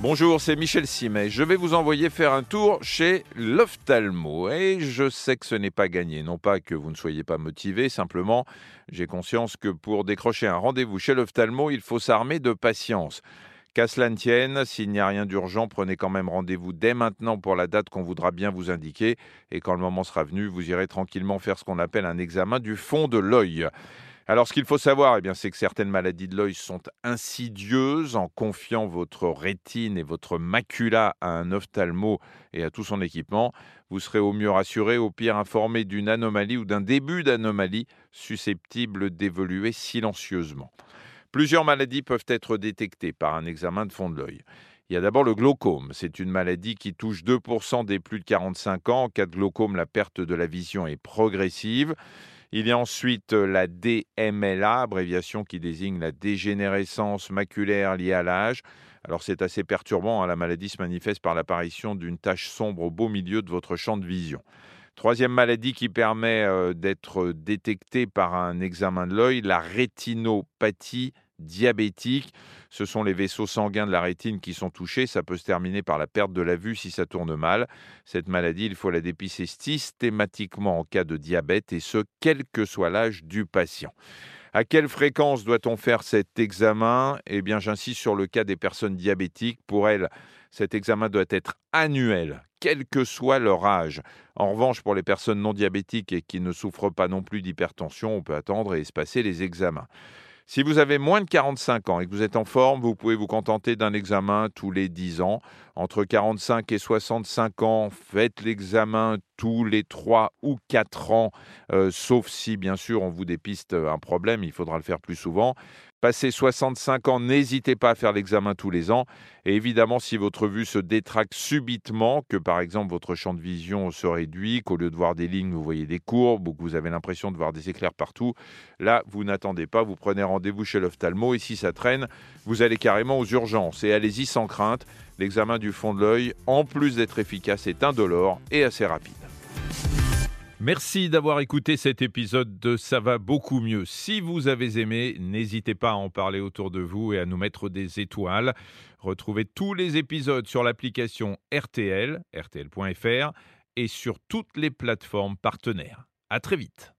Bonjour, c'est Michel Simet. Je vais vous envoyer faire un tour chez l'ophtalmo. Et je sais que ce n'est pas gagné. Non pas que vous ne soyez pas motivé, simplement, j'ai conscience que pour décrocher un rendez-vous chez l'ophtalmo, il faut s'armer de patience. Qu'à cela ne tienne, s'il n'y a rien d'urgent, prenez quand même rendez-vous dès maintenant pour la date qu'on voudra bien vous indiquer. Et quand le moment sera venu, vous irez tranquillement faire ce qu'on appelle un examen du fond de l'œil. Alors, ce qu'il faut savoir, eh bien, c'est que certaines maladies de l'œil sont insidieuses. En confiant votre rétine et votre macula à un ophtalmo et à tout son équipement, vous serez au mieux rassuré, au pire informé d'une anomalie ou d'un début d'anomalie susceptible d'évoluer silencieusement. Plusieurs maladies peuvent être détectées par un examen de fond de l'œil. Il y a d'abord le glaucome. C'est une maladie qui touche 2% des plus de 45 ans. En cas de glaucome, la perte de la vision est progressive. Il y a ensuite euh, la DMLA, abréviation qui désigne la dégénérescence maculaire liée à l'âge. Alors c'est assez perturbant, hein. la maladie se manifeste par l'apparition d'une tache sombre au beau milieu de votre champ de vision. Troisième maladie qui permet euh, d'être détectée par un examen de l'œil, la rétinopathie diabétique. Ce sont les vaisseaux sanguins de la rétine qui sont touchés. Ça peut se terminer par la perte de la vue si ça tourne mal. Cette maladie, il faut la dépister systématiquement en cas de diabète et ce, quel que soit l'âge du patient. À quelle fréquence doit-on faire cet examen? Eh bien, j'insiste sur le cas des personnes diabétiques. Pour elles, cet examen doit être annuel, quel que soit leur âge. En revanche, pour les personnes non diabétiques et qui ne souffrent pas non plus d'hypertension, on peut attendre et espacer les examens. Si vous avez moins de 45 ans et que vous êtes en forme, vous pouvez vous contenter d'un examen tous les 10 ans. Entre 45 et 65 ans, faites l'examen tous les 3 ou 4 ans, euh, sauf si bien sûr on vous dépiste un problème, il faudra le faire plus souvent. Passé 65 ans, n'hésitez pas à faire l'examen tous les ans. Et évidemment, si votre vue se détraque subitement, que par exemple votre champ de vision se réduit, qu'au lieu de voir des lignes, vous voyez des courbes, ou que vous avez l'impression de voir des éclairs partout, là, vous n'attendez pas, vous prenez rendez-vous chez l'ophtalmo. Et si ça traîne, vous allez carrément aux urgences. Et allez-y sans crainte. L'examen du fond de l'œil, en plus d'être efficace, est indolore et assez rapide. Merci d'avoir écouté cet épisode de Ça va beaucoup mieux. Si vous avez aimé, n'hésitez pas à en parler autour de vous et à nous mettre des étoiles. Retrouvez tous les épisodes sur l'application RTL, rtl.fr et sur toutes les plateformes partenaires. À très vite.